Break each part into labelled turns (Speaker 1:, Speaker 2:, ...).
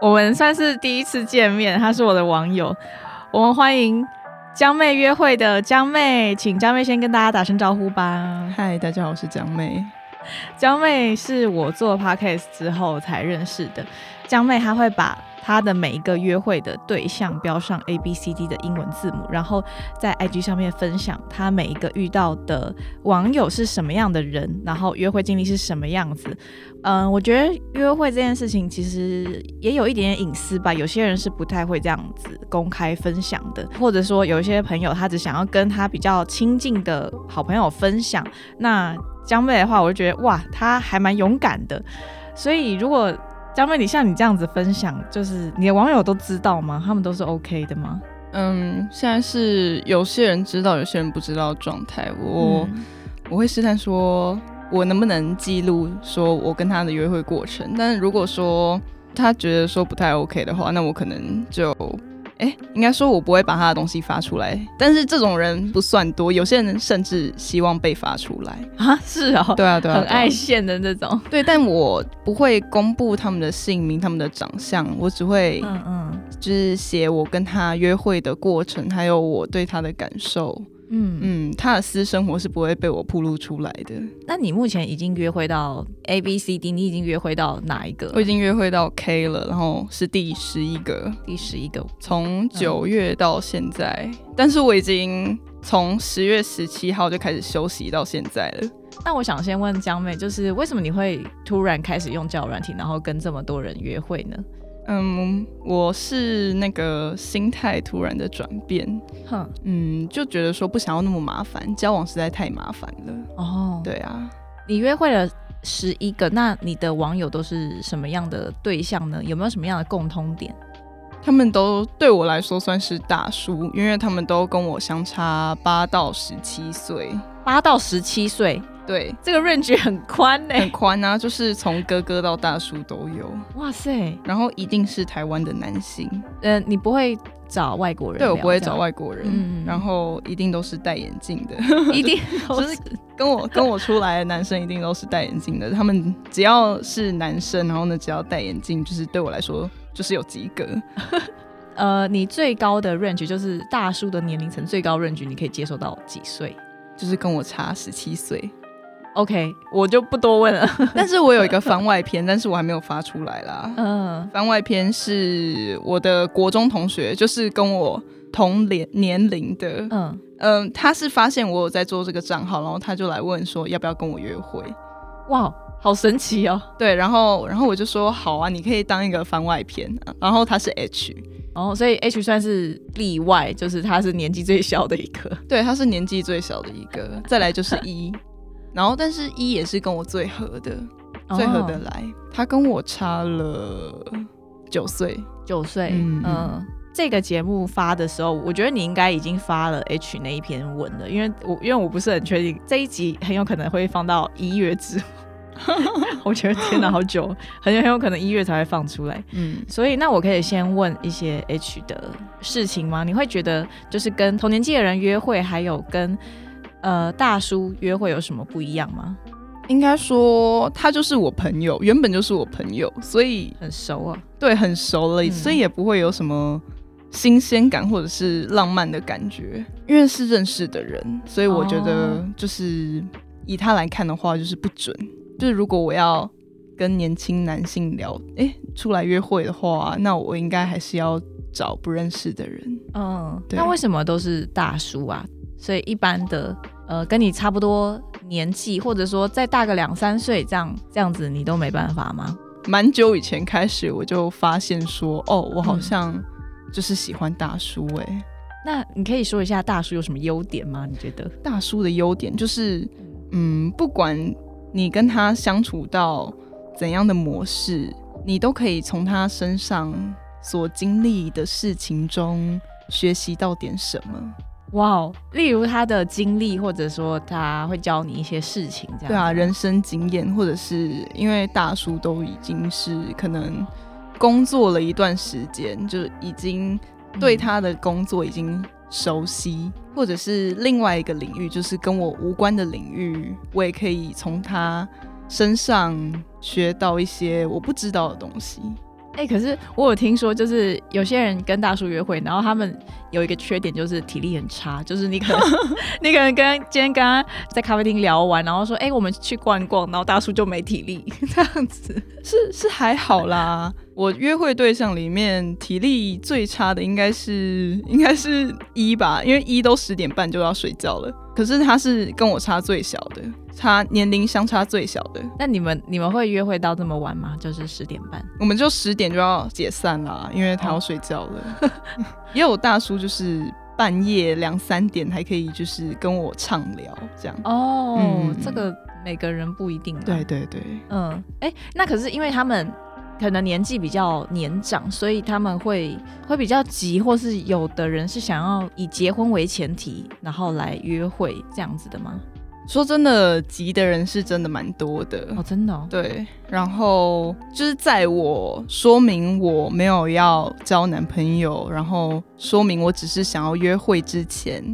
Speaker 1: 我们算是第一次见面，他是我的网友。我们欢迎江妹约会的江妹，请江妹先跟大家打声招呼吧。
Speaker 2: 嗨，大家好，我是江妹。
Speaker 1: 江妹是我做 podcast 之后才认识的。江妹她会把他的每一个约会的对象标上 A B C D 的英文字母，然后在 IG 上面分享他每一个遇到的网友是什么样的人，然后约会经历是什么样子。嗯，我觉得约会这件事情其实也有一点点隐私吧，有些人是不太会这样子公开分享的，或者说有一些朋友他只想要跟他比较亲近的好朋友分享。那江妹的话，我就觉得哇，她还蛮勇敢的。所以如果江妹你像你这样子分享，就是你的网友都知道吗？他们都是 OK 的吗？
Speaker 2: 嗯，现在是有些人知道，有些人不知道状态。我、
Speaker 1: 嗯
Speaker 2: 我会试探说，我能不能记录说我跟他的约会过程。但是如果说他觉得说不太 OK 的话，那我可能就。哎，应该说，我不会把他的东西发出来，但是这种人不算多，有些人甚至希望被发出来。
Speaker 1: 啊，是哦，
Speaker 2: 对啊，对啊，
Speaker 1: 很爱现的那种。
Speaker 2: 对，但我不会公布他们的姓名、他们的长相，我只会
Speaker 1: 嗯嗯
Speaker 2: 就是写我跟他约会的过程，还有我对他的感受。
Speaker 1: 嗯嗯。
Speaker 2: 嗯，他的私生活是不会被我暴露出来的。
Speaker 1: 那你目前已经约会到 A B C D，你已经约会到哪一个？
Speaker 2: 我已经约会到 K 了，然后是第十一个，
Speaker 1: 第十一个。
Speaker 2: 从九月到现在，但是我已经从十月十七号就开始休息到现在了。
Speaker 1: 那我想先问江妹，就是为什么你会突然开始用交友软体，然后跟这么多人约会呢？
Speaker 2: 嗯，我是那个心态突然的转变，
Speaker 1: 哼，
Speaker 2: 嗯，就觉得说不想要那么麻烦，交往实在太麻烦了。
Speaker 1: 哦，
Speaker 2: 对啊，
Speaker 1: 你约会了十一个，那你的网友都是什么样的对象呢？有没有什么样的共通点？
Speaker 2: 他们都对我来说算是大叔，因为他们都跟我相差八到十七岁。
Speaker 1: 八到十七岁，
Speaker 2: 对，
Speaker 1: 这个 range 很宽呢、
Speaker 2: 很宽啊，就是从哥哥到大叔都有，
Speaker 1: 哇塞，
Speaker 2: 然后一定是台湾的男性，
Speaker 1: 呃，你不会找外国人聊？
Speaker 2: 对我不会找，外国人，
Speaker 1: 嗯。
Speaker 2: 然后一定都是戴眼镜的，
Speaker 1: 一定 都
Speaker 2: 就是跟我跟我出来的男生一定都是戴眼镜的，他们只要是男生，然后呢只要戴眼镜，就是对我来说就是有及格。
Speaker 1: 呃，你最高的 range 就是大叔的年龄层最高 range，你可以接受到几岁
Speaker 2: 就是跟我差十七岁
Speaker 1: ，？OK，我就不多问了。
Speaker 2: 但是我有一个番外篇，但是我还没有发出来啦。
Speaker 1: 嗯
Speaker 2: 番外篇是我的国中同学，就是跟我同年年龄的，
Speaker 1: 嗯，
Speaker 2: 嗯、他是发现我有在做这个账号，然后他就来问说要不要跟我约会。
Speaker 1: 哇，好神奇哦。
Speaker 2: 对，然后然后我就说好啊，你可以当一个番外篇。然后他是 H，
Speaker 1: 哦，所以 H 算是例外，就是他是年纪最小的一个。
Speaker 2: 对，他是年纪最小的一个，再来就是一，然后但是一也是跟我最合的，最合得
Speaker 1: 哦
Speaker 2: 来。他跟我差了九岁，
Speaker 1: 九岁。
Speaker 2: 嗯
Speaker 1: 嗯这个节目发的时候，我觉得你应该已经发了 H 那一篇文了，因为我因为我不是很确定这一集很有可能会放到一月之后。我觉得天哪，好久，很有很有可能一月才会放出来。
Speaker 2: 嗯，
Speaker 1: 所以，那我可以先问一些 H 的事情吗？你会觉得就是跟同年纪的人约会，还有跟呃大叔约会有什么不一样吗？
Speaker 2: 应该说他就是我朋友，原本就是我朋友，所以
Speaker 1: 很熟啊，
Speaker 2: 对很熟了，
Speaker 1: 嗯
Speaker 2: 所以也不会有什么新鲜感或者是浪漫的感觉，因为是认识的人，所以我觉得
Speaker 1: 哦
Speaker 2: 就是以他来看的话，就是不准。就是如果我要跟年轻男性聊，诶，出来约会的话，那我应该还是要找不认识的人。
Speaker 1: 嗯，
Speaker 2: 对
Speaker 1: 那为什么都是大叔啊？所以一般的呃跟你差不多年纪，或者说再大个两三岁这样这样子，你都没办法吗？
Speaker 2: 蛮久以前开始，我就发现说，哦，我好
Speaker 1: 嗯
Speaker 2: 像就是喜欢大叔、诶。
Speaker 1: 那你可以说一下大叔有什么优点吗？你觉得？
Speaker 2: 大叔的优点就是，嗯，不管你跟他相处到怎样的模式，你都可以从他身上所经历的事情中学习到点什么。
Speaker 1: 哇哦，例如他的经历，或者说他会教你一些事情，这样
Speaker 2: 对啊，人生经验，或者是因为大叔都已经是可能工作了一段时间，就已经对他的工作已经熟悉，或者是另外一个领域，就是跟我无关的领域，我也可以从他身上学到一些我不知道的东西。
Speaker 1: 哎，可是我有听说，就是有些人跟大叔约会，然后他们有一个缺点，就是体力很差。就是你可能 你可能跟今天刚刚在咖啡厅聊完，然后说，哎，我们去逛逛，然后大叔就没体力，这样子
Speaker 2: 是是还好啦。我约会对象里面体力最差的应该是应该是一吧，因为一都十点半就要睡觉了。可是他是跟我差最小的，差年龄相差最小的。
Speaker 1: 那你们你们会约会到这么晚吗？就是十点半，
Speaker 2: 我们就十点就要解散啦，因为他要睡觉了。也有大叔就是半夜两三点还可以就是跟我畅聊这样。
Speaker 1: 哦，这个每个人不一定。
Speaker 2: 对对对，
Speaker 1: 嗯，哎，那可是因为他们。可能年纪比较年长，所以他们会会比较急，或是有的人是想要以结婚为前提，然后来约会这样子的吗？
Speaker 2: 说真的，急的人是真的蛮多的
Speaker 1: 哦，真的。
Speaker 2: 对，然后就是在我说明我没有要交男朋友，然后说明我只是想要约会之前，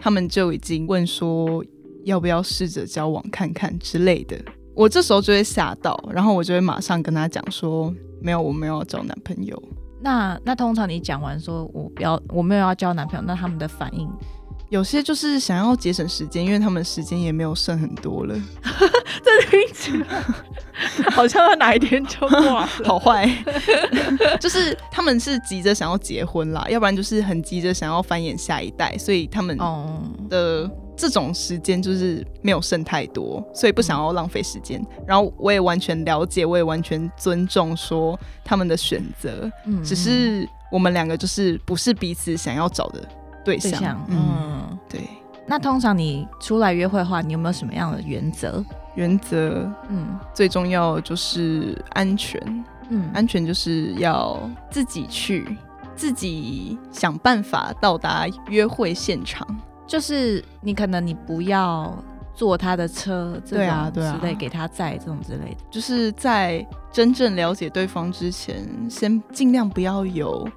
Speaker 2: 他们就已经问说要不要试着交往看看之类的。我这时候就会吓到，然后我就会马上跟他讲说，没有，我没有要找男朋友。
Speaker 1: 那那通常你讲完说我不要，我没有要交男朋友，那他们的反应，
Speaker 2: 有些就是想要节省时间，因为他们时间也没有剩很多了。
Speaker 1: 这听起来 好像他哪一天就挂，
Speaker 2: 好坏。就是他们是急着想要结婚啦，要不然就是很急着想要繁衍下一代，所以他们的。这种时间就是没有剩太多，所以不想要浪费时间。然后我也完全了解，我也完全尊重说他们的选择。嗯，只是我们两个就是不是彼此想要找的对象。嗯，对。
Speaker 1: 那通常你出来约会的话，你有没有什么样的原则？
Speaker 2: 原则，嗯，最重要就是安全。嗯，安全就是要自己去，自己想办法到达约会现场。
Speaker 1: 就是你可能你不要坐他的车，
Speaker 2: 对啊
Speaker 1: 之类给他载这种之类的，
Speaker 2: 就是在真正了解对方之前，先尽量不要有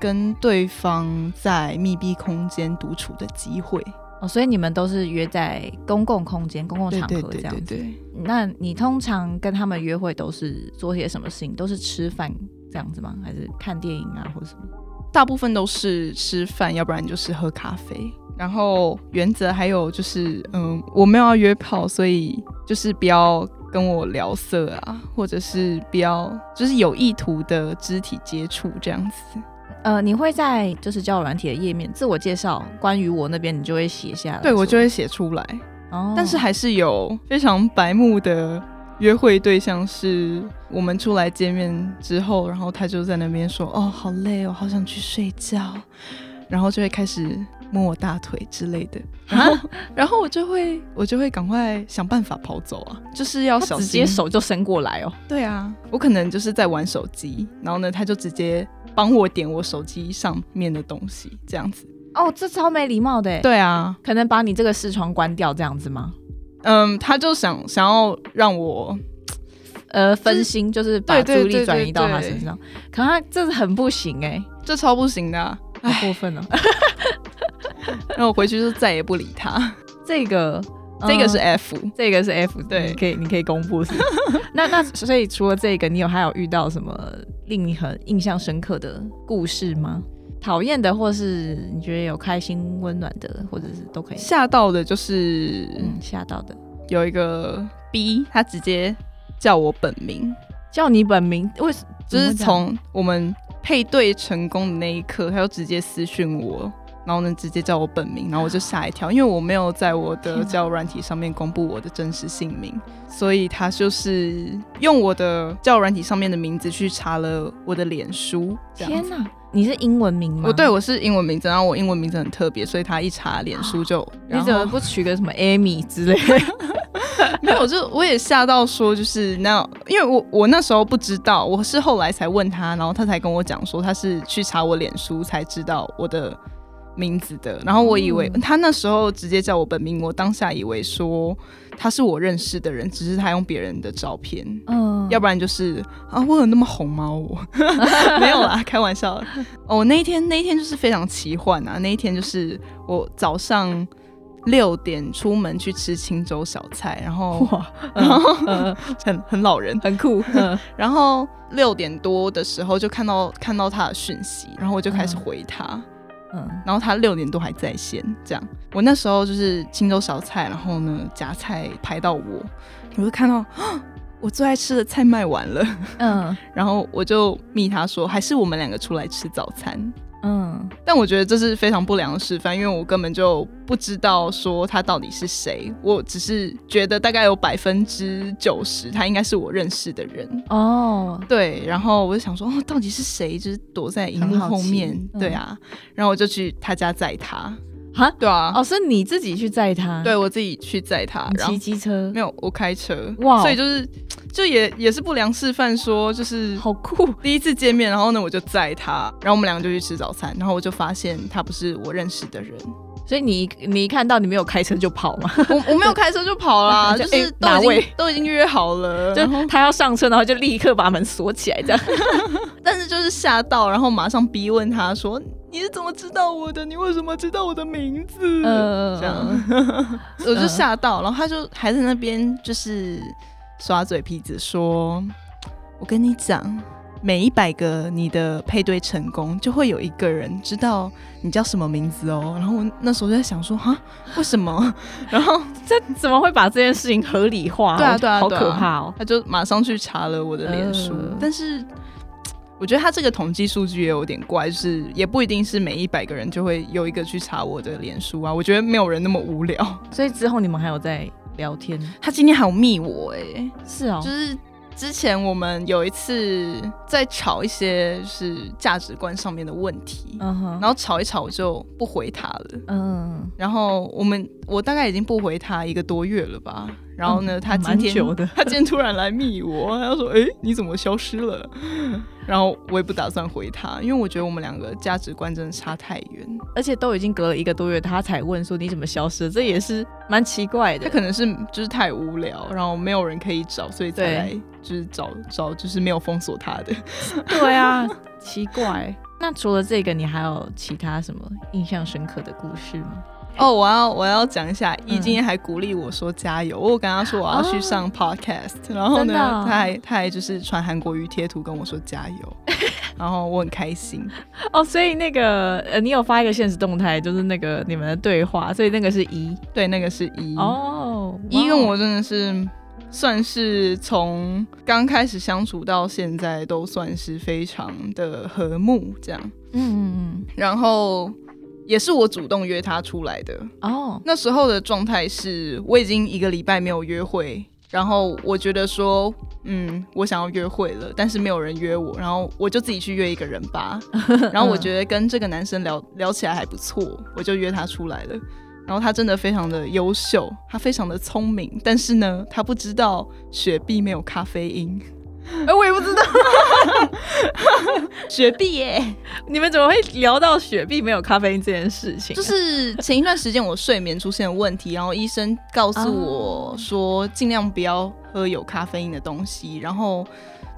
Speaker 2: 跟对方在密闭空间独处的机会
Speaker 1: 哦。所以你们都是约在公共空间、公共场合这样子。那你通常跟他们约会都是做些什么事情？都是吃饭这样子吗？还是看电影啊，或者什么？
Speaker 2: 大部分都是吃饭，要不然就是喝咖啡。然后原则还有就是，嗯，我没有要约炮，所以就是不要跟我聊色啊，或者是不要就是有意图的肢体接触这样子。
Speaker 1: 呃，你会在就是交友软体的页面自我介绍，关于我那边你就会写下来，
Speaker 2: 对我就会写出来。哦，但是还是有非常白目的约会对象，是我们出来见面之后，然后他就在那边说：“哦，好累哦，好想去睡觉。”然后就会开始。摸我大腿之类的，然后，然后我就会，我就会赶快想办法跑走啊，就是要小心，直
Speaker 1: 接手就伸过来哦。
Speaker 2: 对啊，我可能就是在玩手机，然后呢，他就直接帮我点我手机上面的东西，这样子。
Speaker 1: 哦，这超没礼貌的。
Speaker 2: 对啊，
Speaker 1: 可能把你这个视窗关掉这样子吗？
Speaker 2: 嗯，他就想想要让我，
Speaker 1: 呃，分心，就是把注意力转移到他身上。可他这是很不行哎，
Speaker 2: 这超不行的，
Speaker 1: 太过分了。
Speaker 2: 然后我回去就再也不理他。
Speaker 1: 这个，
Speaker 2: 这个是 F，
Speaker 1: 这个是 F，
Speaker 2: 对，
Speaker 1: 可以，你可以公布是。那那所以除了这个，你有还有遇到什么令你很印象深刻的故事吗？讨厌的，或是你觉得有开心温暖的，或者是都可以。
Speaker 2: 吓到的，就是
Speaker 1: 吓到的，
Speaker 2: 有一个 B，他直接叫我本名，
Speaker 1: 叫你本名，为什？
Speaker 2: 就是从我们配对成功的那一刻，他就直接私讯我。然后呢直接叫我本名，然后我就吓一跳，因为我没有在我的交友软体上面公布我的真实姓名，所以他就是用我的交友软体上面的名字去查了我的脸书。
Speaker 1: 天哪，你是英文名吗？
Speaker 2: 我对，我是英文名字，然后我英文名字很特别，所以他一查脸书就，
Speaker 1: 你怎么不取个什么 Amy 之类的？
Speaker 2: 没有？就我也吓到说，就是那，因为我我那时候不知道，我是后来才问他，然后他才跟我讲说他是去查我脸书才知道我的名字的，然后我以为、
Speaker 1: 嗯
Speaker 2: 他那时候直接叫我本名，我当下以为说他是我认识的人，只是他用别人的照片。
Speaker 1: 嗯，
Speaker 2: 要不然就是啊，我有那么红吗？我 没有啦，开玩笑的。哦，那一天那一天就是非常奇幻啊！那一天就是我早上六点出门去吃青州小菜，然后
Speaker 1: 哇，
Speaker 2: 然后
Speaker 1: 嗯
Speaker 2: 很很老人，
Speaker 1: 很酷，嗯
Speaker 2: 然后六点多的时候就看到看到他的讯息，然后我就开始回他，
Speaker 1: 嗯，
Speaker 2: 然后他六点多还在线，这样。我那时候就是青州小菜，然后呢夹菜排到我，我就看到啊 我最爱吃的菜卖完了。
Speaker 1: 嗯
Speaker 2: 然后我就密他说，还是我们两个出来吃早餐。
Speaker 1: 嗯，
Speaker 2: 但我觉得这是非常不良的示范，因为我根本就不知道说他到底是谁，我只是觉得大概有百分之九十他应该是我认识的人。
Speaker 1: 哦，
Speaker 2: 对，然后我就想说，哦，到底是谁？就是躲在荧幕后面，
Speaker 1: 嗯
Speaker 2: 对啊。然后我就去他家载他，
Speaker 1: 哈，
Speaker 2: 对啊，
Speaker 1: 哦，是你自己去载他，
Speaker 2: 对我自己去载他，然后
Speaker 1: 骑机车
Speaker 2: 没，有我开车，
Speaker 1: 哇哦
Speaker 2: 所以就是就也也是不良示范，说就是
Speaker 1: 好酷，
Speaker 2: 第一次见面，然后呢，我就载他，然后我们两个就去吃早餐，然后我就发现他不是我认识的人，
Speaker 1: 所以你你一看到你没有开车就跑嘛，
Speaker 2: 我我没有开车就跑啦，
Speaker 1: 就
Speaker 2: 就是都已经都已经约好了，
Speaker 1: 就他要上车，然后就立刻把门锁起来，这样，
Speaker 2: 但是就是吓到，然后马上逼问他说你是怎么知道我的？你为什么知道我的名字？
Speaker 1: 呃。
Speaker 2: 这样。我就吓到，然后他就还在那边就是耍嘴皮子说，我跟你讲。每一百个你的配对成功，就会有一个人知道你叫什么名字哦。然后我那时候就在想说，哈，为什么？然后
Speaker 1: 这怎么会把这件事情合理化？
Speaker 2: 对啊对啊
Speaker 1: 好可怕哦。
Speaker 2: 他就马上去查了我的脸书，
Speaker 1: 呃
Speaker 2: 但是我觉得他这个统计数据也有点怪，就是也不一定是每一百个人就会有一个去查我的脸书啊。我觉得没有人那么无聊。
Speaker 1: 所以之后你们还有在聊天？
Speaker 2: 他今天还有密我哎、
Speaker 1: 是哦，
Speaker 2: 就是之前我们有一次在吵一些就是价值观上面的问题，
Speaker 1: 嗯哼，
Speaker 2: 然后吵一吵我就不回他了。
Speaker 1: 嗯，
Speaker 2: 然后我们我大概已经不回他一个多月了吧。然后呢，
Speaker 1: 嗯
Speaker 2: 他今天他今天突然来密我，他说：“哎、你怎么消失了？”然后我也不打算回他，因为我觉得我们两个价值观真的差太远。
Speaker 1: 而且都已经隔了一个多月，他才问说你怎么消失了，这也是蛮奇怪的。
Speaker 2: 他可能是就是太无聊，然后没有人可以找，所以才来就是找找就是没有封锁他的。
Speaker 1: 对啊，奇怪。那除了这个，你还有其他什么印象深刻的故事吗？
Speaker 2: 哦，我要我要讲一下，一
Speaker 1: 嗯。
Speaker 2: 今天还鼓励我说加油。我有跟他说我要去上 podcast，、然后呢，
Speaker 1: 哦。
Speaker 2: 他还他还就是传韩国语贴图跟我说加油，然后我很开心。
Speaker 1: 哦，所以那个呃，你有发一个现实动态，就是那个你们的对话，所以那个是一？
Speaker 2: 对，那个是一。
Speaker 1: 哦，
Speaker 2: 一跟
Speaker 1: 哇哦。
Speaker 2: 我真的是算是从刚开始相处到现在都算是非常的和睦这样，
Speaker 1: 嗯嗯。
Speaker 2: 然后也是我主动约他出来的。
Speaker 1: 嗯，哦，
Speaker 2: 那时候的状态是我已经一个礼拜没有约会，然后我觉得说，嗯，我想要约会了，但是没有人约我，然后我就自己去约一个人吧。然后我觉得跟这个男生聊聊起来还不错，我就约他出来了。然后他真的非常的优秀，他非常的聪明，但是呢，他不知道雪碧没有咖啡因。
Speaker 1: 哎、我也不知道
Speaker 2: 雪碧耶，
Speaker 1: 你们怎么会聊到雪碧没有咖啡因这件事情啊、
Speaker 2: 就是前一段时间我睡眠出现了问题，然后医生告诉我说尽量不要喝有咖啡因的东西，然后。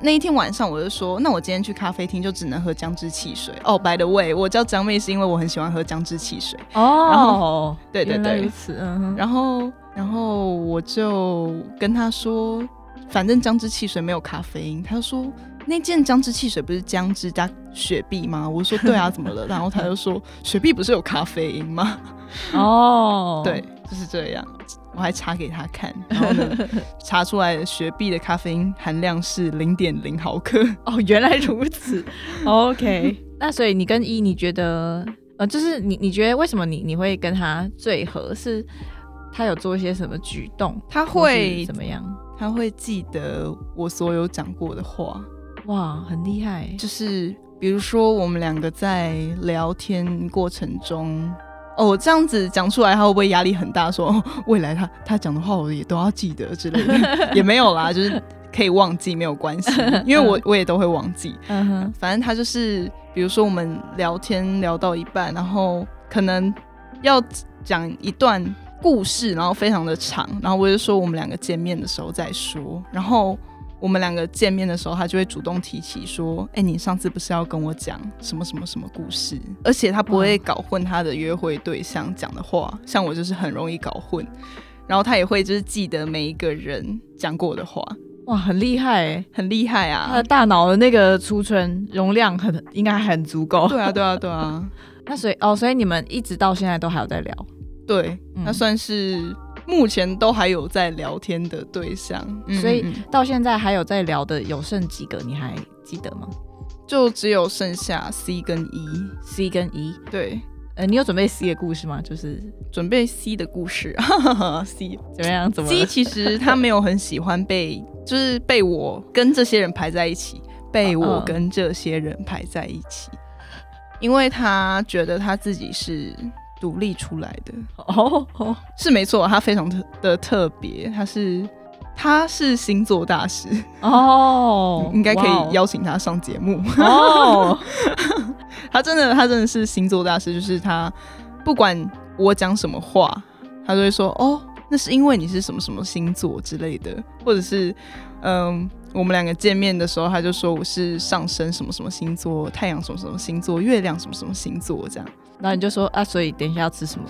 Speaker 2: 那一天晚上，我就说，那我今天去咖啡厅就只能喝姜汁汽水。哦、b y the way，我叫张妹是因为我很喜欢喝姜汁汽水。
Speaker 1: 哦，
Speaker 2: 然后对
Speaker 1: 对对如，此，嗯哼，
Speaker 2: 然后然后我就跟他说，反正姜汁汽水没有咖啡因。他就说那件姜汁汽水不是姜汁加雪碧吗？我说对啊，怎么了？然后他就说雪碧不是有咖啡因吗？
Speaker 1: 哦，
Speaker 2: 对，就是这样。我还查给他看，然后呢，查出来雪碧的咖啡因含量是零点零毫克。
Speaker 1: 哦，原来如此。OK，那所以你跟一，你觉得呃，就是你你觉得为什么你你会跟他最合？是他有做一些什么举动？
Speaker 2: 他会
Speaker 1: 怎么样？
Speaker 2: 他会记得我所有讲过的话，
Speaker 1: 哇，很厉害！
Speaker 2: 就是比如说我们两个在聊天过程中，哦，这样子讲出来，他会不会压力很大？说、哦、未来他他讲的话我也都要记得之类的，也没有啦，就是可以忘记没有关系，因为我我也都会忘记。
Speaker 1: 嗯哼，
Speaker 2: 反正他就是，比如说我们聊天聊到一半，然后可能要讲一段故事，然后非常的长，然后我就说我们两个见面的时候再说，然后我们两个见面的时候，他就会主动提起说，哎、你上次不是要跟我讲什么什么什么故事？而且他不会搞混他的约会对象讲的话，像我就是很容易搞混。然后他也会就是记得每一个人讲过的话，
Speaker 1: 哇，很厉害欸！
Speaker 2: 很厉害啊！
Speaker 1: 他 的大脑的那个储存容量很应该很足够。
Speaker 2: 对啊，对啊，对啊。
Speaker 1: 那所以哦，所以你们一直到现在都还有在聊。
Speaker 2: 对，
Speaker 1: 嗯
Speaker 2: 那算是目前都还有在聊天的对象，嗯
Speaker 1: 所以到现在还有在聊的有剩几个？你还记得吗
Speaker 2: 就只有剩下 C 跟 E。
Speaker 1: ？C 跟 E，
Speaker 2: 对，
Speaker 1: 呃，你有准备 C 的故事吗？就是
Speaker 2: 准备 C 的故事，C
Speaker 1: 怎么样？怎么了
Speaker 2: C 其实他没有很喜欢被，就是被我跟这些人排在一起，被我
Speaker 1: 嗯
Speaker 2: 跟这些人排在一起，因为他觉得他自己是独立出来的，
Speaker 1: 哦。哦，
Speaker 2: 是没错，他非常特的特别，他是他是星座大师，
Speaker 1: 哦，
Speaker 2: 应该可以邀请他上节目。
Speaker 1: 哦，
Speaker 2: 他真的，他真的是星座大师，就是他不管我讲什么话，他都会说哦，那是因为你是什么什么星座之类的，或者是嗯，我们两个见面的时候，他就说我是上升什么什么星座，太阳什么什么星座，月亮什么什么星座这样。
Speaker 1: 然后你就说啊，所以等一下要吃什么？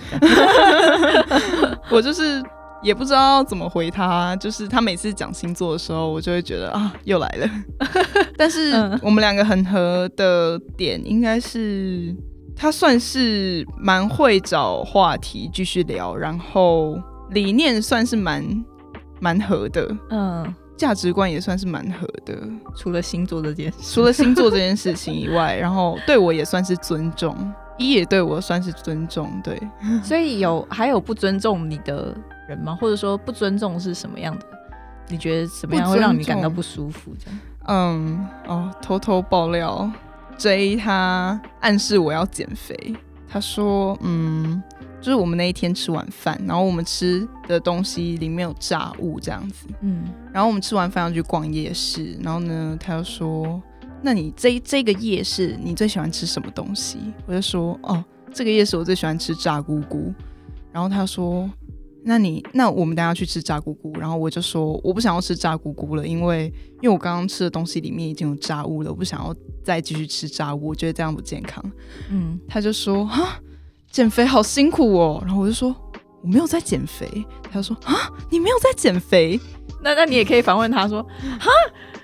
Speaker 2: 我就是也不知道怎么回他，就是他每次讲星座的时候，我就会觉得啊，又来了。但是
Speaker 1: 嗯
Speaker 2: 我们两个很合的点，应该是他算是蛮会找话题继续聊，然后理念算是蛮蛮合的，
Speaker 1: 嗯，
Speaker 2: 价值观也算是蛮合的。
Speaker 1: 除了星座这件事，
Speaker 2: 除了星座这件事情以外，然后对我也算是尊重，一也对我算是尊重，对。
Speaker 1: 所以有还有不尊重你的人吗？或者说不尊重是什么样的？你觉得什么样会让你感到不舒服？这样
Speaker 2: 嗯，哦，偷偷爆料，J 他暗示我要减肥。他说，嗯，就是我们那一天吃完饭，然后我们吃的东西里面有炸物这样子，
Speaker 1: 嗯，
Speaker 2: 然后我们吃完饭要去逛夜市，然后呢，他就说，那你这这个夜市你最喜欢吃什么东西？我就说，哦，这个夜市我最喜欢吃炸菇菇。然后他说，那你那我们等下去吃炸菇菇。然后我就说，我不想要吃炸菇菇了，因为因为我刚刚吃的东西里面已经有炸物了，我不想要再继续吃炸物，我觉得这样不健康。
Speaker 1: 嗯，
Speaker 2: 他就说啊，减肥好辛苦哦。然后我就说我没有在减肥。他就说啊，你没有在减肥？
Speaker 1: 那那你也可以反问他说：“哈，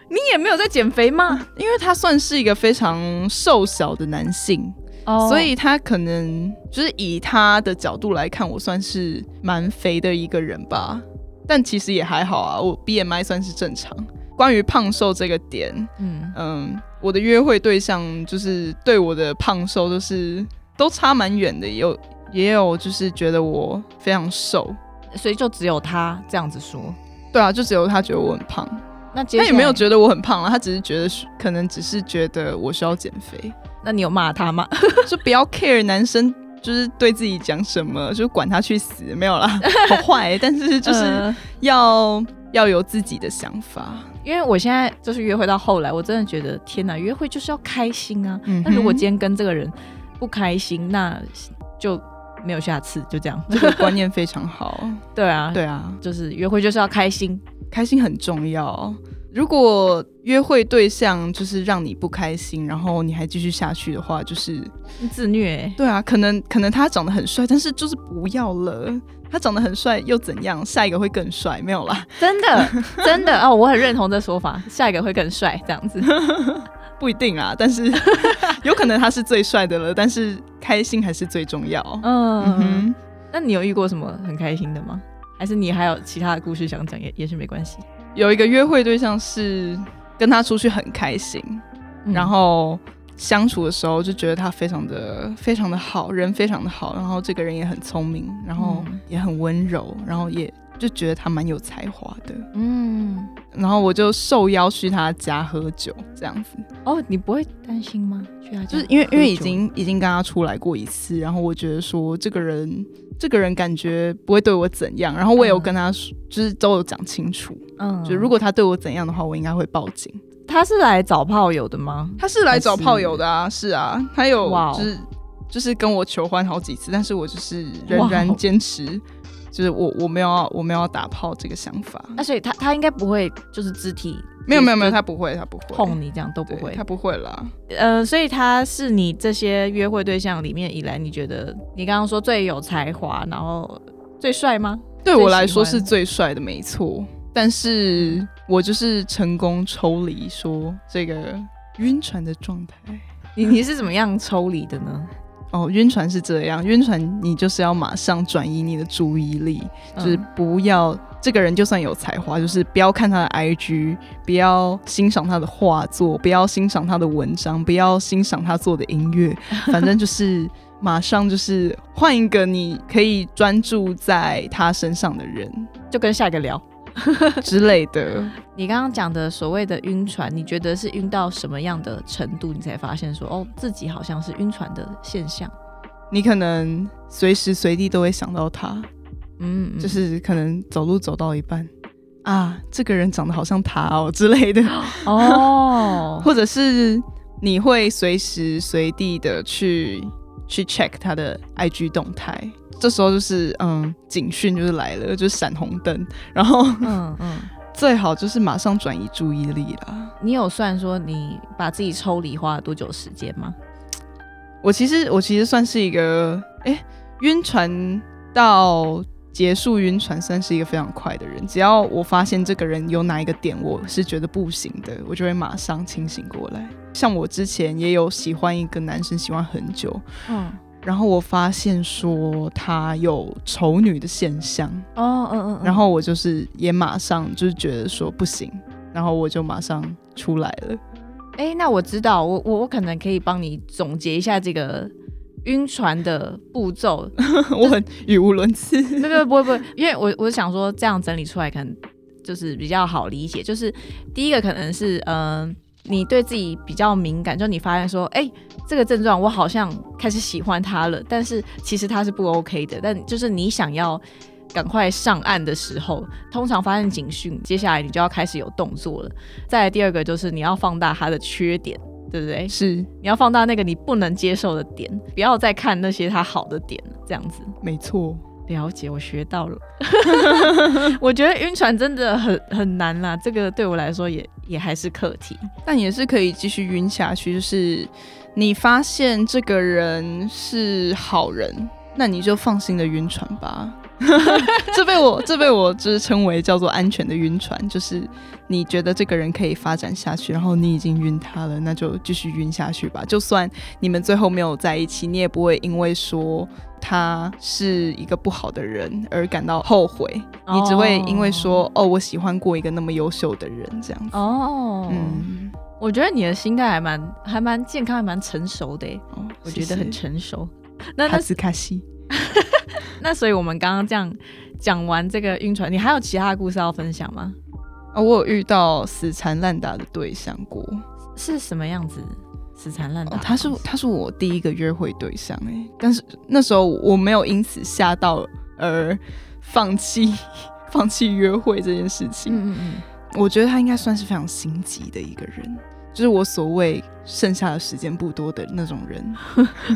Speaker 1: 你也没有在减肥吗
Speaker 2: 因为他算是一个非常瘦小的男性，？”
Speaker 1: 哦
Speaker 2: 所以他可能就是以他的角度来看，我算是蛮肥的一个人吧。但其实也还好啊，我 BMI 算是正常。关于胖瘦这个点，
Speaker 1: 嗯，
Speaker 2: 嗯，我的约会对象就是对我的胖瘦都是都差蛮远的，也有也有就是觉得我非常瘦。
Speaker 1: 所以就只有他这样子说。
Speaker 2: 对啊，就只有他觉得我很胖，
Speaker 1: 那
Speaker 2: 他也没有，觉得我很胖啊，他只是觉得可能只是觉得我需要减肥。
Speaker 1: 那你有骂他吗？
Speaker 2: 就不要 care 男生就是对自己讲什么，就管他去死，没有啦，好坏，但是就是
Speaker 1: 呃
Speaker 2: 要、要有自己的想法。
Speaker 1: 因为我现在就是约会到后来，我真的觉得天哪，约会就是要开心啊。
Speaker 2: 嗯
Speaker 1: 那如果今天跟这个人不开心，那就没有下次，就这样。
Speaker 2: 这个观念非常好，
Speaker 1: 对啊，
Speaker 2: 对啊，
Speaker 1: 就是约会就是要开心。
Speaker 2: 开心很重要。如果约会对象就是让你不开心，然后你还继续下去的话，就是
Speaker 1: 自虐欸、
Speaker 2: 对啊，可能可能他长得很帅，但是就是不要了。他长得很帅又怎样？下一个会更帅，没有啦，
Speaker 1: 真的 真的哦，我很认同这说法，下一个会更帅这样子。
Speaker 2: 不一定啊。但是 有可能他是最帅的了，但是开心还是最重要。嗯。
Speaker 1: 那你有遇过什么很开心的吗？还是你还有其他的故事想讲，也也是没关系。
Speaker 2: 有一个约会对象是跟他出去很开心，
Speaker 1: 嗯
Speaker 2: 然后相处的时候就觉得他非常的非常的好，人非常的好，然后这个人也很聪明，然后
Speaker 1: 嗯
Speaker 2: 也很温柔，然后也就觉得他蛮有才华的。
Speaker 1: 嗯，
Speaker 2: 然后我就受邀去他家喝酒，这样子，
Speaker 1: 哦，你不会担心吗？去他家
Speaker 2: 就是因为因为已经已经跟他出来过一次，然后我觉得说这个人这个人感觉不会对我怎样，然后我也有
Speaker 1: 嗯
Speaker 2: 跟他说，就是都有讲清楚，
Speaker 1: 嗯，
Speaker 2: 就如果他对我怎样的话，我应该会报警。
Speaker 1: 他是来找炮友的吗？
Speaker 2: 他是来找炮友的啊，是？啊，他有就是就是跟我求欢好几次，但是我就是仍然
Speaker 1: 哦
Speaker 2: 坚持，就是我我没有要我没有要打炮这个想法。
Speaker 1: 那、所以他他应该不会就是肢体
Speaker 2: 没有没有没有，他不会他不会
Speaker 1: 碰你这样都不会
Speaker 2: 他。不会啦。
Speaker 1: 呃，所以他是你这些约会对象里面以来，你觉得你刚刚说最有才华，然后最帅吗？
Speaker 2: 对我来说是最帅的，没错。但是我就是成功抽离说这个晕船的状态。
Speaker 1: 你你是怎么样抽离的呢？
Speaker 2: 哦，晕船是这样，晕船你就是要马上转移你的注意力，就是
Speaker 1: 嗯
Speaker 2: 不要这个人就算有才华，就是不要看他的 IG，不要欣赏他的画作，不要欣赏他的文章，不要欣赏他做的音乐，反正就是马上就是换一个你可以专注在他身上的人
Speaker 1: 就跟下一个聊。
Speaker 2: 之类的。
Speaker 1: 你刚刚讲的所谓的晕船，你觉得是晕到什么样的程度，你才发现说哦，自己好像是晕船的现象？
Speaker 2: 你可能随时随地都会想到他，
Speaker 1: 嗯，嗯
Speaker 2: 就是可能走路走到一半。啊，这个人长得好像他哦 之类的，
Speaker 1: 哦，
Speaker 2: 或者是你会随时随地的去去 check 他的 IG 动态，这时候就是嗯警讯就是来了，就是闪红灯，然后
Speaker 1: 嗯嗯，
Speaker 2: 最好就是马上转移注意力啦。
Speaker 1: 你有算说你把自己抽离花了多久时间吗？
Speaker 2: 我其实我其实算是一个哎晕船到结束晕船算是一个非常快的人，只要我发现这个人有哪一个点我是觉得不行的，我就会马上清醒过来。像我之前也有喜欢一个男生，喜欢很久，
Speaker 1: 嗯，
Speaker 2: 然后我发现说他有丑女的现象，
Speaker 1: 哦，嗯嗯，
Speaker 2: 然后我就是也马上就是觉得说不行，然后我就马上出来了。
Speaker 1: 哎、那我知道，我我我可能可以帮你总结一下这个晕船的步骤。
Speaker 2: 我很语无伦次。
Speaker 1: 不会不会，因为我我想说这样整理出来可能就是比较好理解。就是第一个可能是嗯、呃你对自己比较敏感，就你发现说，哎、这个症状我好像开始喜欢它了，但是其实它是不 OK 的。但就是你想要赶快上岸的时候，通常发现警讯，接下来你就要开始有动作了。再来第二个就是你要放大它的缺点，对不对？
Speaker 2: 是
Speaker 1: 你要放大那个你不能接受的点，不要再看那些他好的点，这样子。
Speaker 2: 没错，
Speaker 1: 了解，我学到了。我觉得晕船真的很很难啦，这个对我来说也也还是课题。
Speaker 2: 但也是可以继续晕下去。就是你发现这个人是好人，那你就放心的晕船吧。这被我这被我就是称为叫做安全的晕船，就是你觉得这个人可以发展下去，然后你已经晕他了，那就继续晕下去吧。就算你们最后没有在一起，你也不会因为说他是一个不好的人而感到后悔，你只会因为说哦，我喜欢过一个那么优秀的人这样子。
Speaker 1: 哦，
Speaker 2: 嗯，
Speaker 1: 我觉得你的心态还蛮还蛮健康，还蛮成熟的耶，
Speaker 2: 哦，
Speaker 1: 我觉得很成熟。那
Speaker 2: 谢哈
Speaker 1: 那
Speaker 2: 兹卡西。
Speaker 1: 那所以我们刚刚这样讲完这个晕船，你还有其他的故事要分享吗？
Speaker 2: 哦，我有遇到死缠烂打的对象过，
Speaker 1: 是什么样子？死缠烂打
Speaker 2: 他是他是我第一个约会对象哎，但是那时候我没有因此吓到而放弃 放弃约会这件事情。
Speaker 1: 嗯嗯嗯，
Speaker 2: 我觉得他应该算是非常心急的一个人，就是我所谓剩下的时间不多的那种人。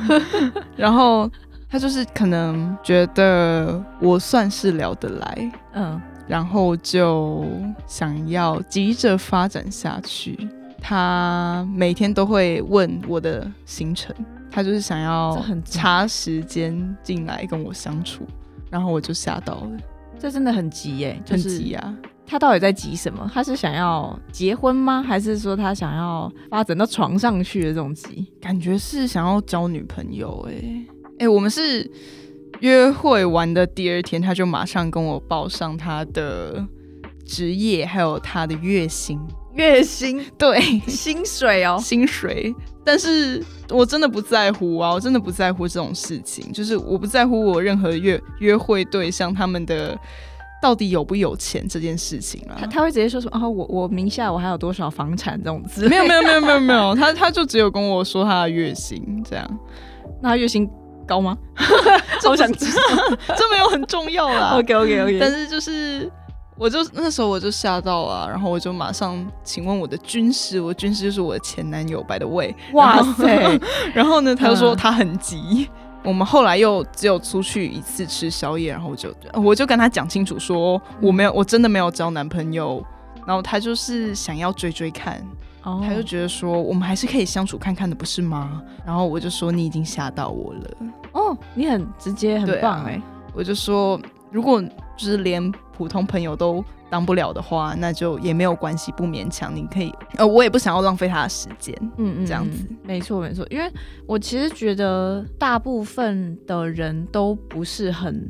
Speaker 2: 然后他就是可能觉得我算是聊得来，
Speaker 1: 嗯
Speaker 2: 然后就想要急着发展下去。他每天都会问我的行程，他就是想要
Speaker 1: 这很急
Speaker 2: 插时间进来跟我相处，然后我就吓到了，
Speaker 1: 这真的很急耶，就
Speaker 2: 很
Speaker 1: 是
Speaker 2: 急啊！
Speaker 1: 他到底在急什么？他是想要结婚吗？还是说他想要发展到床上去的这种急？
Speaker 2: 感觉是想要交女朋友、欸，哎、我们是约会完的第二天，他就马上跟我报上他的职业，还有他的月薪。
Speaker 1: 月薪
Speaker 2: 对，
Speaker 1: 薪水哦，
Speaker 2: 薪水。但是我真的不在乎啊，我真的不在乎这种事情，就是我不在乎我任何约约会对象他们的到底有不有钱这件事情啊。
Speaker 1: 他他会直接说什么？哦，我我名下我还有多少房产这种字？
Speaker 2: 没有没有没有没有没有，他他就只有跟我说他的月薪这样。
Speaker 1: 那他月薪高吗？好想知道，
Speaker 2: 这没有很重要啦。
Speaker 1: OK OK OK，
Speaker 2: 但是就是。我就那时候我就吓到了，然后我就马上请问我的军师，我的军师就是我的前男友白的位，哇塞！然后呢，他就说他很急。我们后来又只有出去一次吃宵夜，然后我就我就跟他讲清楚说我没有，我真的没有交男朋友。然后他就是想要追追看，他就觉得说我们还是可以相处看看的，不是吗？然后我就说你已经吓到我了。哦，
Speaker 1: 你很直接，很棒哎！
Speaker 2: 我就说如果就是连。普通朋友都当不了的话，那就也没有关系，不勉强。你可以，呃，我也不想要浪费他的时间，嗯嗯，这样子，
Speaker 1: 没错没错。因为我其实觉得大部分的人都不是很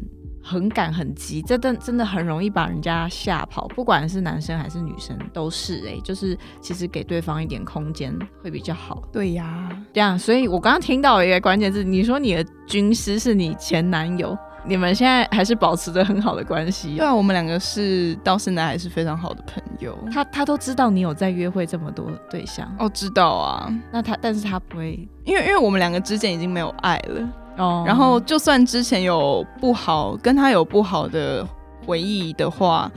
Speaker 1: 很赶很急，这真真的很容易把人家吓跑，不管是男生还是女生都是哎，就是其实给对方一点空间会比较好。
Speaker 2: 对呀，
Speaker 1: 这样，所以我刚刚听到一个关键字，你说你的军师是你前男友。你们现在还是保持着很好的关系？
Speaker 2: 对啊，我们两个是到现在还是非常好的朋友。
Speaker 1: 他他都知道你有在约会这么多对象
Speaker 2: 哦，知道啊。
Speaker 1: 那他但是他不会，
Speaker 2: 因为因为我们两个之间已经没有爱了哦。然后就算之前有不好跟他有不好的回忆的话，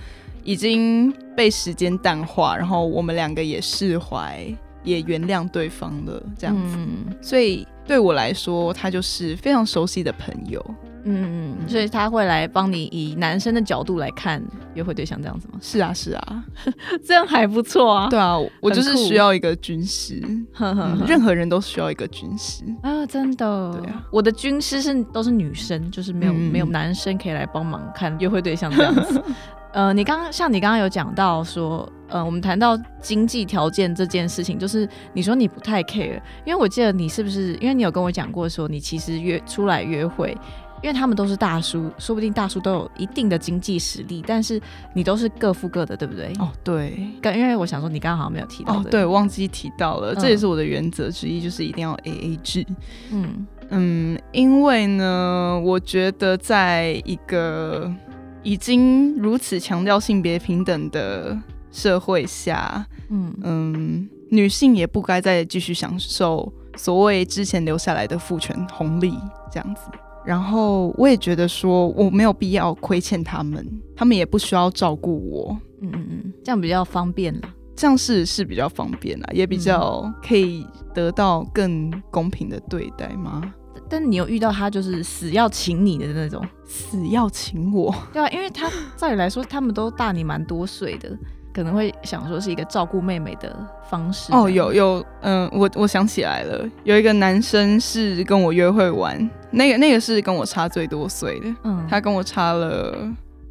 Speaker 2: 已经被时间淡化，然后我们两个也释怀，也原谅对方了，这样子。所以对我来说，他就是非常熟悉的朋友。
Speaker 1: 嗯嗯，所以他会来帮你以男生的角度来看约会对象这样子吗？
Speaker 2: 是啊是啊，
Speaker 1: 这样还不错啊。
Speaker 2: 对啊，我就是需要一个军师，任何人都需要一个军师
Speaker 1: 啊，真的。
Speaker 2: 对啊，
Speaker 1: 我的军师是都是女生，就是没有没有男生可以来帮忙看约会对象这样子。呃，你刚刚像你刚刚有讲到说，呃，我们谈到经济条件这件事情，就是你说你不太 care，因为我记得你是不是因为你有跟我讲过说，你其实约出来约会。因为他们都是大叔，说不定大叔都有一定的经济实力，但是你都是各付各的，对不对？
Speaker 2: 哦，对。
Speaker 1: 刚因为我想说，你刚刚好像没有提到。哦，
Speaker 2: 对，忘记提到了，这也是我的原则之一，就是一定要 A A 制。嗯嗯，因为呢，我觉得在一个已经如此强调性别平等的社会下，嗯嗯，女性也不该再继续享受所谓之前留下来的父权红利，这样子。然后我也觉得说我没有必要亏欠他们，他们也不需要照顾我。嗯
Speaker 1: 嗯嗯，这样比较方便啦，
Speaker 2: 这样是是比较方便啦，也比较可以得到更公平的对待吗？
Speaker 1: 但你有遇到他就是死要请你的那种，
Speaker 2: 死要请我？
Speaker 1: 对啊，因为他照理来说他们都大你蛮多岁的。可能会想说是一个照顾妹妹的方式
Speaker 2: 哦，有有，嗯，我我想起来了，有一个男生是跟我约会玩，那个那个是跟我差最多岁的，嗯，他跟我差了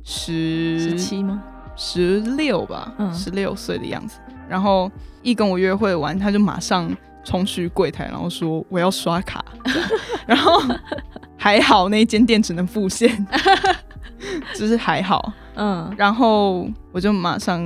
Speaker 2: 十
Speaker 1: 十七吗？
Speaker 2: 十六吧，嗯，十六岁的样子。然后一跟我约会完，他就马上冲去柜台，然后说我要刷卡，然后还好那间店只能付现。只是还好，嗯，然后我就马上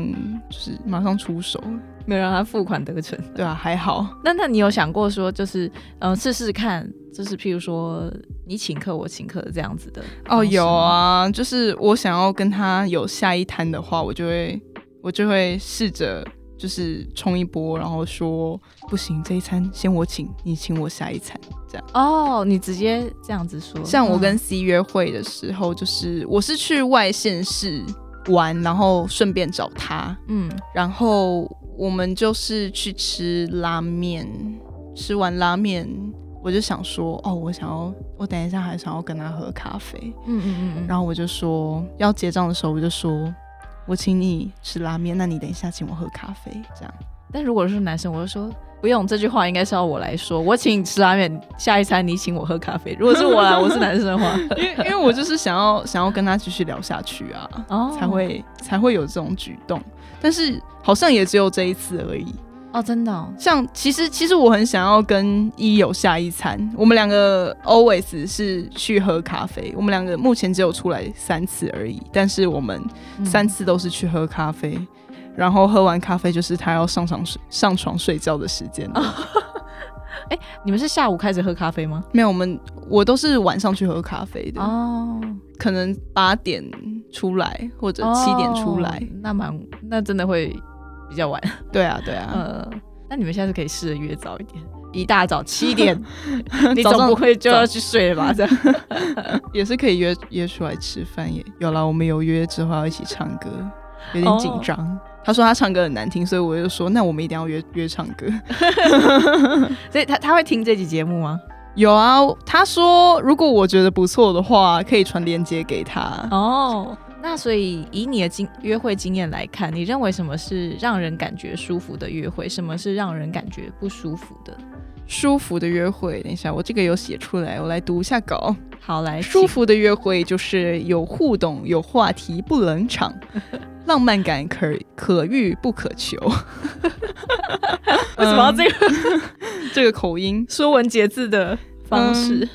Speaker 2: 就是马上出手，
Speaker 1: 没有让他付款得逞，
Speaker 2: 对啊，还好。
Speaker 1: 那那你有想过说，就是嗯，试试看，就是譬如说你请客我请客这样子的？
Speaker 2: 哦，有啊，就是我想要跟他有下一摊的话，我就会我就会试着。就是冲一波，然后说不行，这一餐先我请，你请我下一餐，这样。
Speaker 1: 哦，你直接这样子说。
Speaker 2: 像我跟 C 约会的时候，就是我是去外县市玩，然后顺便找他，嗯，然后我们就是去吃拉面，吃完拉面，我就想说，哦，我想要，我等一下还想要跟他喝咖啡，嗯嗯嗯，然后我就说要结账的时候，我就说。我请你吃拉面，那你等一下请我喝咖啡，这样。
Speaker 1: 但如果是男生，我就说不用，这句话应该是要我来说。我请你吃拉面，下一餐你请我喝咖啡。如果是我来，我是男生的话，
Speaker 2: 因为因为我就是想要想要跟他继续聊下去啊，才会才会有这种举动。但是好像也只有这一次而已。
Speaker 1: 哦，真的、哦，
Speaker 2: 像其实其实我很想要跟一有下一餐，我们两个 always 是去喝咖啡，我们两个目前只有出来三次而已，但是我们
Speaker 1: 嗯
Speaker 2: 三次都是去喝咖啡，然后喝完咖啡就是他要上床睡上床睡觉的时间了。
Speaker 1: 你们是下午开始喝咖啡吗？
Speaker 2: 没有，我们我都是晚上去喝咖啡的，
Speaker 1: 哦，
Speaker 2: 可能八点出来或者七点出来。
Speaker 1: 哦那蛮那真的会比较晚。
Speaker 2: 对啊，对啊，
Speaker 1: 呃，那你们下次可以试着约早一点，一大早七点，你总不会就要去睡了吧？这 样
Speaker 2: 也是可以约约出来吃饭耶有了，我们有约之后要一起唱歌，有点紧张。他说他唱歌很难听，所以我就说那我们一定要约约唱歌。
Speaker 1: 所以他他会听这期节目吗？
Speaker 2: 有啊，他说如果我觉得不错的话，可以传链接给他。
Speaker 1: 哦，那所以以你的经约会经验来看，你认为什么是让人感觉舒服的约会，什么是让人感觉不舒服的？
Speaker 2: 舒服的约会，等一下，我这个有写出来，我来读一下稿。
Speaker 1: 好，来
Speaker 2: 舒服的约会就是有互动、有话题，不冷场，浪漫感可可遇不可求。
Speaker 1: 为什么要这个
Speaker 2: 这个口音？
Speaker 1: 说文解字的方式？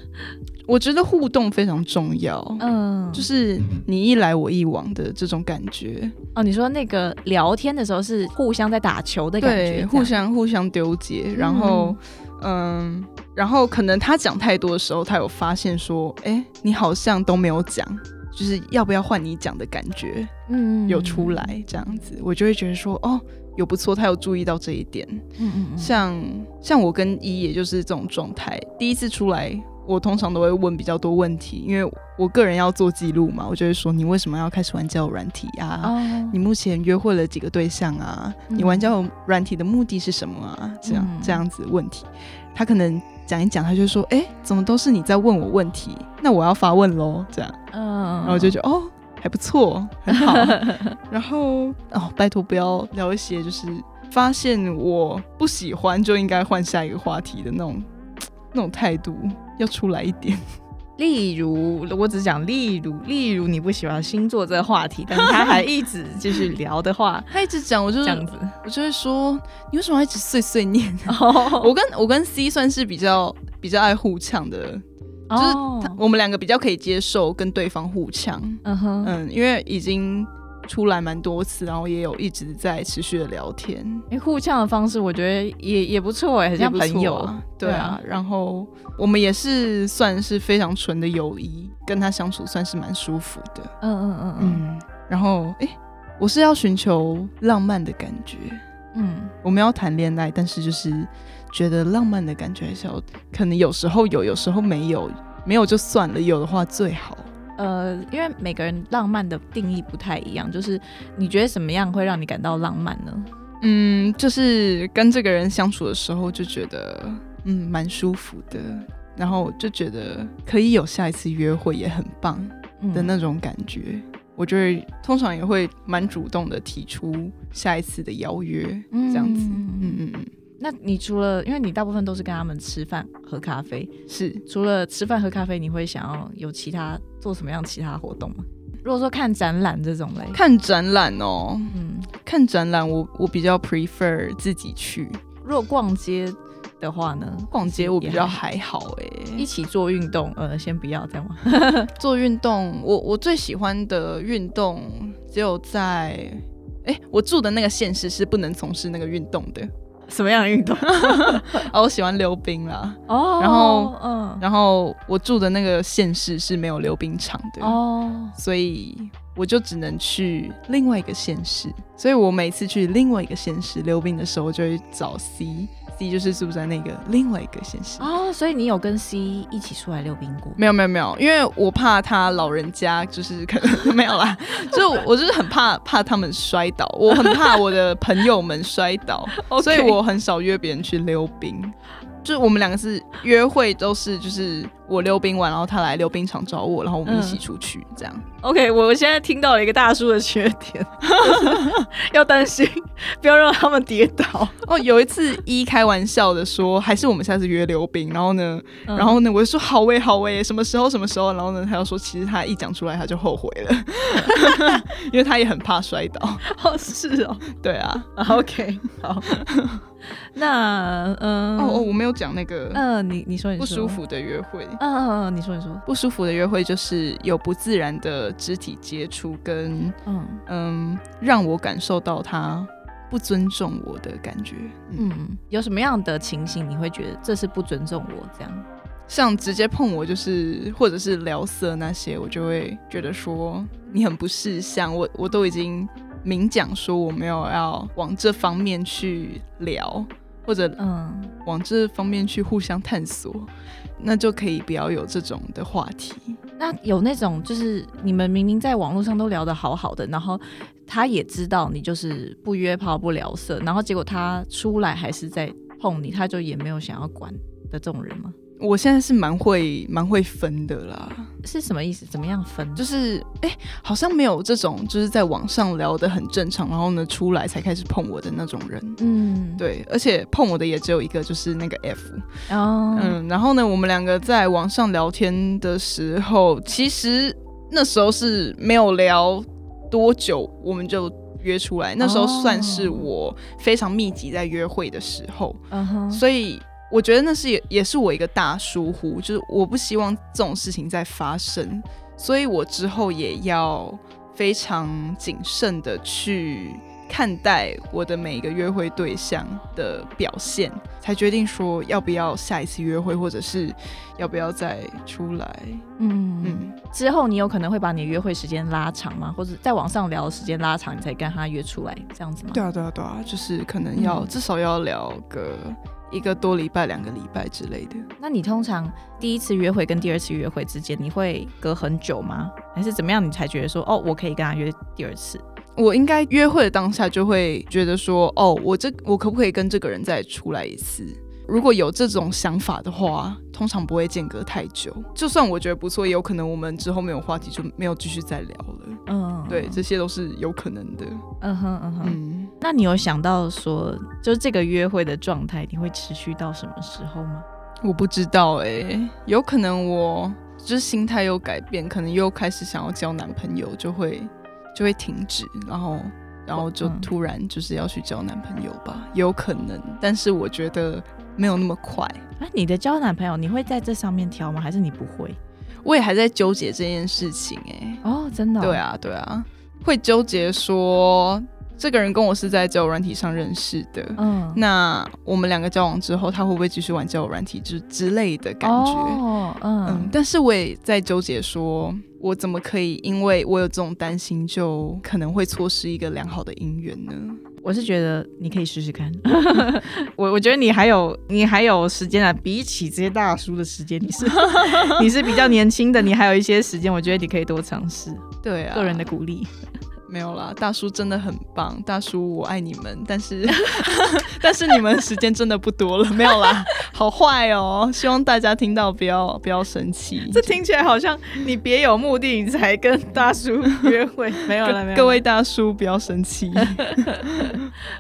Speaker 2: 我觉得互动非常重要。
Speaker 1: 嗯，
Speaker 2: 就是你一来我一往的这种感觉，
Speaker 1: 哦，你说那个聊天的时候是互相在打球的感觉，
Speaker 2: 对，互相互相丢接，然后，嗯，然后可能他讲太多的时候，他有发现说，哎，你好像都没有讲，就是要不要换你讲的感觉
Speaker 1: 嗯
Speaker 2: 有出，来，这样子，我就会觉得说，哦，有不错，他有注意到这一点。
Speaker 1: 嗯嗯嗯，
Speaker 2: 像像我跟一，也就是这种状态，第一次出来。我通常都会问比较多问题，因为我个人要做记录嘛，我就会说你为什么要开始玩交友软体啊？
Speaker 1: 哦，
Speaker 2: 你目前约会了几个对象啊？
Speaker 1: 嗯
Speaker 2: 你玩交友软体的目的是什么啊？这样、
Speaker 1: 嗯
Speaker 2: 这样子问题，他可能讲一讲，他就说：“哎、怎么都是你在问我问题？那我要发问喽。”这样，
Speaker 1: 嗯，
Speaker 2: 然后我就觉得哦，还不错，很好。然后哦，拜托不要聊一些就是发现我不喜欢就应该换下一个话题的那种那种态度，要出来一点。
Speaker 1: 例如，我只讲例如，例如你不喜欢星座这个话题，但是他还一直继续聊的话，
Speaker 2: 他一直讲，我就是
Speaker 1: 这样子，
Speaker 2: 我就会说，你为什么一直碎碎念？
Speaker 1: 哦。
Speaker 2: 我跟我跟 C 算是比较比较爱互呛的，就是他我们两个比较可以接受跟对方互呛，
Speaker 1: 嗯哼，
Speaker 2: 嗯，因为已经出来蛮多次，然后也有一直在持续的聊天，
Speaker 1: 哎，互呛的方式我觉得也也不错哎，很像朋友。
Speaker 2: 啊，对啊。然后我们也是算是非常纯的友谊，跟他相处算是蛮舒服的，
Speaker 1: 嗯嗯嗯嗯。
Speaker 2: 嗯，然后哎，我是要寻求浪漫的感觉，
Speaker 1: 嗯，
Speaker 2: 我们要谈恋爱，但是就是觉得浪漫的感觉还是要，可能有时候有，有时候没有，没有就算了，有的话最好。
Speaker 1: 呃，因为每个人浪漫的定义不太一样，就是你觉得什么样会让你感到浪漫呢？
Speaker 2: 嗯，就是跟这个人相处的时候，就觉得嗯蛮舒服的，然后就觉得可以有下一次约会也很棒
Speaker 1: 嗯
Speaker 2: 的那种感觉。我觉得通常也会蛮主动的提出下一次的邀约，这样子。嗯嗯嗯，
Speaker 1: 那你除了，因为你大部分都是跟他们吃饭喝咖啡，
Speaker 2: 是
Speaker 1: 除了吃饭喝咖啡，你会想要有其他做什么样其他活动吗？如果说看展览这种类，
Speaker 2: 看展览哦，
Speaker 1: 嗯，
Speaker 2: 看展览我我比较 prefer 自己去。
Speaker 1: 如果逛街的话呢？
Speaker 2: 逛街我比较
Speaker 1: 也还
Speaker 2: 还好哎、
Speaker 1: 一起做运动，呃，先不要这样吗？
Speaker 2: 做运动，我我最喜欢的运动只有在，哎、我住的那个县市是不能从事那个运动的。
Speaker 1: 什么样的运动？
Speaker 2: 哦，我喜欢溜冰啦，
Speaker 1: 哦
Speaker 2: 然后
Speaker 1: 嗯，
Speaker 2: 然后我住的那个县市是没有溜冰场的，
Speaker 1: 哦，
Speaker 2: 所以我就只能去另外一个县市。所以我每次去另外一个县市溜冰的时候，我就会找 C，C 就是住在那个另外一个县市。
Speaker 1: 哦，所以你有跟 C 一起出来溜冰过？
Speaker 2: 没有没有没有，因为我怕他老人家就是可能 没有啦，就我就是很怕怕他们摔倒，我很怕我的朋友们摔倒，所以我很少约别人去溜冰。就我们两个是约会，都是就是我溜冰完，然后他来溜冰场找我，然后我们一起出去这样。
Speaker 1: OK，我现在听到了一个大叔的缺点，就 是要担心不要让他们跌倒。
Speaker 2: 哦，有一次一开玩笑的说，还是我们下次约溜冰，然后呢，
Speaker 1: 嗯
Speaker 2: 然后呢，我就说好喂好喂，什么时候什么时候，然后呢，他又说其实他一讲出来他就后悔了，因为他也很怕摔倒。
Speaker 1: 哦，是哦
Speaker 2: 对啊，
Speaker 1: 啊，OK，好。那嗯，
Speaker 2: 哦哦，我没有讲那个
Speaker 1: 嗯，你你说你说
Speaker 2: 不舒，服的约会。
Speaker 1: 嗯嗯嗯，你说你说，
Speaker 2: 不舒服的约会就是有不自然的肢体接触，跟
Speaker 1: 嗯
Speaker 2: 嗯让我感受到他不尊重我的感觉。嗯，
Speaker 1: 嗯，有什么样的情形你会觉得这是不尊重我这样？
Speaker 2: 像直接碰我就是或者是聊色那些，我就会觉得说你很不识相。我我都已经明讲说我没有要往这方面去聊，或者
Speaker 1: 嗯
Speaker 2: 往这方面去互相探索，那就可以不要有这种的话题。
Speaker 1: 那有那种就是你们明明在网络上都聊得好好的，然后他也知道你就是不约炮不聊色，然后结果他出来还是在碰你，他就也没有想要管的这种人吗？
Speaker 2: 我现在是蛮会蛮会分的啦，
Speaker 1: 是什么意思？怎么样分？
Speaker 2: 就是哎、好像没有这种就是在网上聊得很正常，然后呢出来才开始碰我的那种人。
Speaker 1: 嗯，
Speaker 2: 对，而且碰我的也只有一个，就是那个 F。
Speaker 1: 哦，
Speaker 2: 嗯，然后呢，我们两个在网上聊天的时候，其实那时候是没有聊多久，我们就约出来。那时候算是我非常密集在约会的时候，所以我觉得那是也也是我一个大疏忽，就是我不希望这种事情再发生，所以我之后也要非常谨慎的去看待我的每一个约会对象的表现，才决定说要不要下一次约会，或者是要不要再出来。
Speaker 1: 嗯嗯。
Speaker 2: 嗯，
Speaker 1: 之后你有可能会把你的约会时间拉长吗？或者在网上聊的时间拉长，你才跟他约出来这样子吗？
Speaker 2: 对啊，对啊，对啊，就是可能要、
Speaker 1: 嗯
Speaker 2: 至少要聊个一个多礼拜、两个礼拜之类的。
Speaker 1: 那你通常第一次约会跟第二次约会之间，你会隔很久吗？还是怎么样，你才觉得说，哦，我可以跟他约第二次？
Speaker 2: 我应该约会的当下就会觉得说，哦，我这我可不可以跟这个人再出来一次？如果有这种想法的话，通常不会间隔太久。就算我觉得不错，也有可能我们之后没有话题，就没有继续再聊了。
Speaker 1: 嗯，
Speaker 2: 对，这些都是有可能的。
Speaker 1: 嗯哼嗯哼。
Speaker 2: 嗯，
Speaker 1: 那你有想到说，就是这个约会的状态，你会持续到什么时候吗？
Speaker 2: 我不知道哎、有可能我就是心态又改变，可能又开始想要交男朋友，就会就会停止，然后然后就
Speaker 1: 嗯
Speaker 2: 突然就是要去交男朋友吧，有可能，但是我觉得没有那么快。
Speaker 1: 哎，你的交男朋友，你会在这上面挑吗？还是你不会？
Speaker 2: 我也还在纠结这件事情哎、
Speaker 1: 哦，真的、
Speaker 2: 对，啊，对啊，会纠结说这个人跟我是在交友软体上认识的，
Speaker 1: 嗯，
Speaker 2: 那我们两个交往之后，他会不会继续玩交友软体之之类的感觉？
Speaker 1: 哦，嗯
Speaker 2: 嗯，但是我也在纠结说，我怎么可以因为我有这种担心，就可能会错失一个良好的姻缘呢？
Speaker 1: 我是觉得你可以试试看。我我觉得你还有你还有时间啊，比起这些大叔的时间，你是 你是比较年轻的，你还有一些时间，我觉得你可以多尝试。
Speaker 2: 对啊，
Speaker 1: 个人的鼓励。
Speaker 2: 没有啦，大叔真的很棒，大叔我爱你们，但是 但是你们时间真的不多了，没有啦，好坏哦，希望大家听到不要不要生气。
Speaker 1: 这听起来好像你别有目的，你才跟大叔约会。没有了，没有。
Speaker 2: 各位大叔不要生气。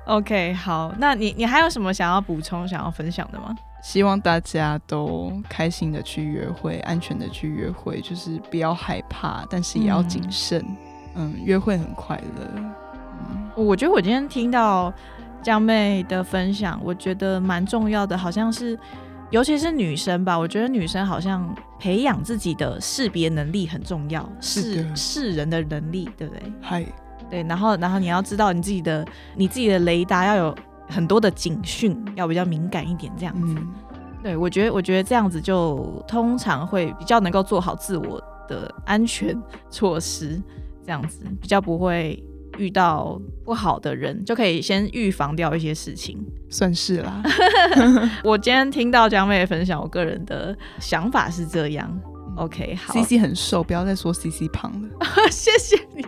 Speaker 1: ，OK，好，那你你还有什么想要补充、想要分享的吗？
Speaker 2: 希望大家都开心的去约会，安全的去约会，就是不要害怕，但是也要谨慎。嗯约会很快乐。嗯，
Speaker 1: 我觉得我今天听到江妹的分享，我觉得蛮重要的，好像是。尤其是女生吧，我觉得女生好像培养自己的识别能力很重要，
Speaker 2: 是的
Speaker 1: 识识人的能力，对不对？
Speaker 2: 嗨，
Speaker 1: 对，然后然后你要知道你自己的你自己的雷达要有很多的警讯，要比较敏感一点，这样子。
Speaker 2: 嗯，
Speaker 1: 对我觉得我觉得这样子就通常会比较能够做好自我的安全措施，这样子比较不会遇到不好的人，就可以先预防掉一些事情。
Speaker 2: 算是啦。
Speaker 1: 我今天听到江妹的分享，我个人的想法是这样。OK，好
Speaker 2: C C 很瘦，不要再说 C C 胖了。
Speaker 1: 谢谢你，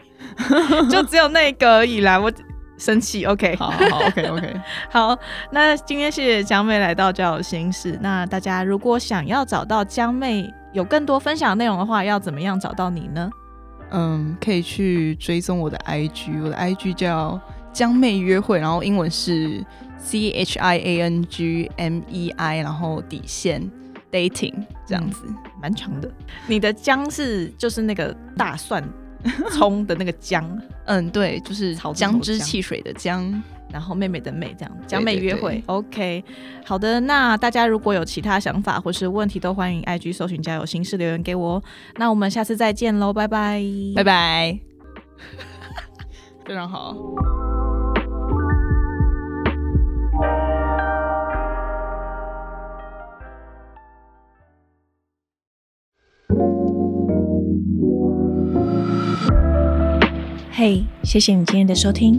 Speaker 1: 就只有那个而已啦，我生气。OK，
Speaker 2: 好好好，OK OK。
Speaker 1: 好，那今天谢谢江妹来到交友心事。那大家如果想要找到江妹有更多分享内容的话，要怎么样找到你呢？
Speaker 2: 嗯，可以去追踪我的 IG，我的 IG 叫江妹约会，然后英文是 C H I A N G M E I，然后底线 dating 这样子。
Speaker 1: 蛮长的。你的姜是就是那个大蒜葱的那个姜。
Speaker 2: 嗯，对，就是姜汁汽水的姜。
Speaker 1: 然后妹妹的妹这样，江妹
Speaker 2: 对
Speaker 1: 约会，OK，好的，那大家如果有其他想法或是问题，都欢迎 IG 搜寻交友心事留言给我哦。那我们下次再见喽，拜拜，
Speaker 2: 拜拜，非常好。
Speaker 3: 嘿谢谢你今天的收听。